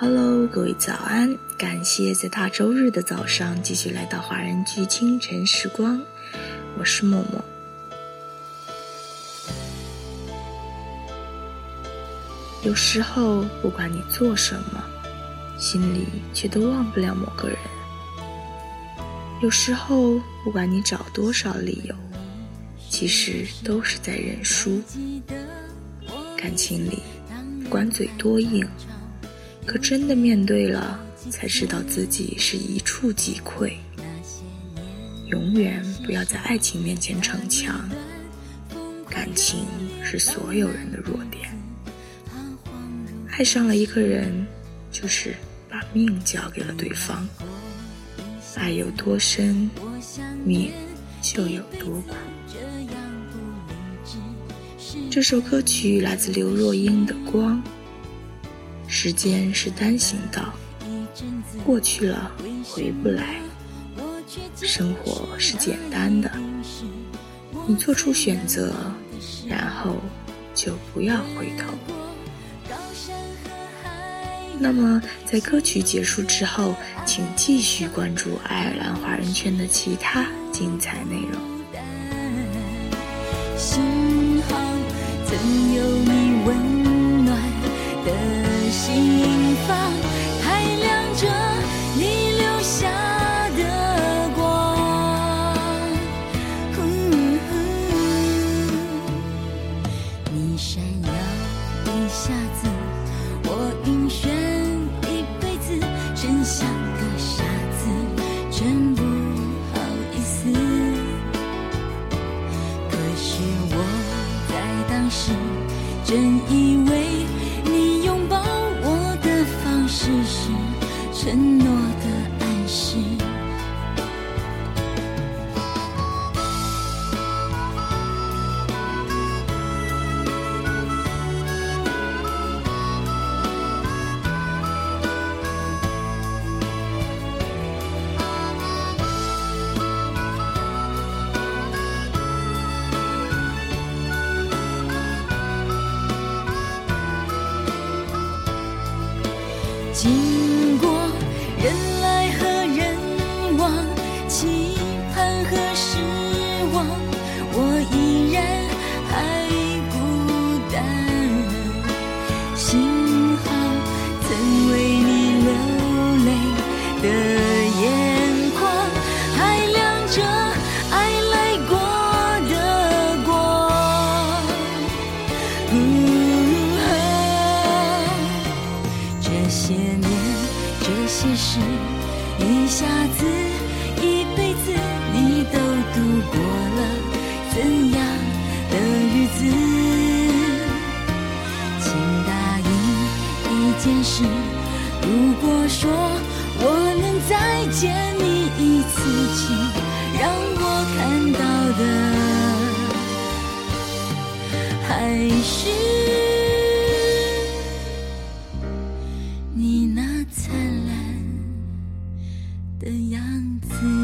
Hello，各位早安！感谢在大周日的早上继续来到华人剧清晨时光，我是默默。有时候，不管你做什么，心里却都忘不了某个人；有时候，不管你找多少理由，其实都是在认输。感情里，不管嘴多硬，可真的面对了，才知道自己是一触即溃。永远不要在爱情面前逞强，感情是所有人的弱点。爱上了一个人，就是把命交给了对方。爱有多深，命就有多苦。这首歌曲来自刘若英的《光》。时间是单行道，过去了回不来。生活是简单的，你做出选择，然后就不要回头。那么，在歌曲结束之后，请继续关注爱尔兰华人圈的其他精彩内容。曾有你闪耀一下子，我晕眩一辈子，真像个傻子，真不好意思。可是我在当。时，真以为你拥抱我的方式是承诺经过人来和人往，期盼和失望，我依然还孤单。幸好曾为你流泪的眼眶，还亮着爱来过的光。是，一下子，一辈子，你都度过了怎样的日子？请答应一件事，如果说我能再见你一次，请让我看到的还是。的样子。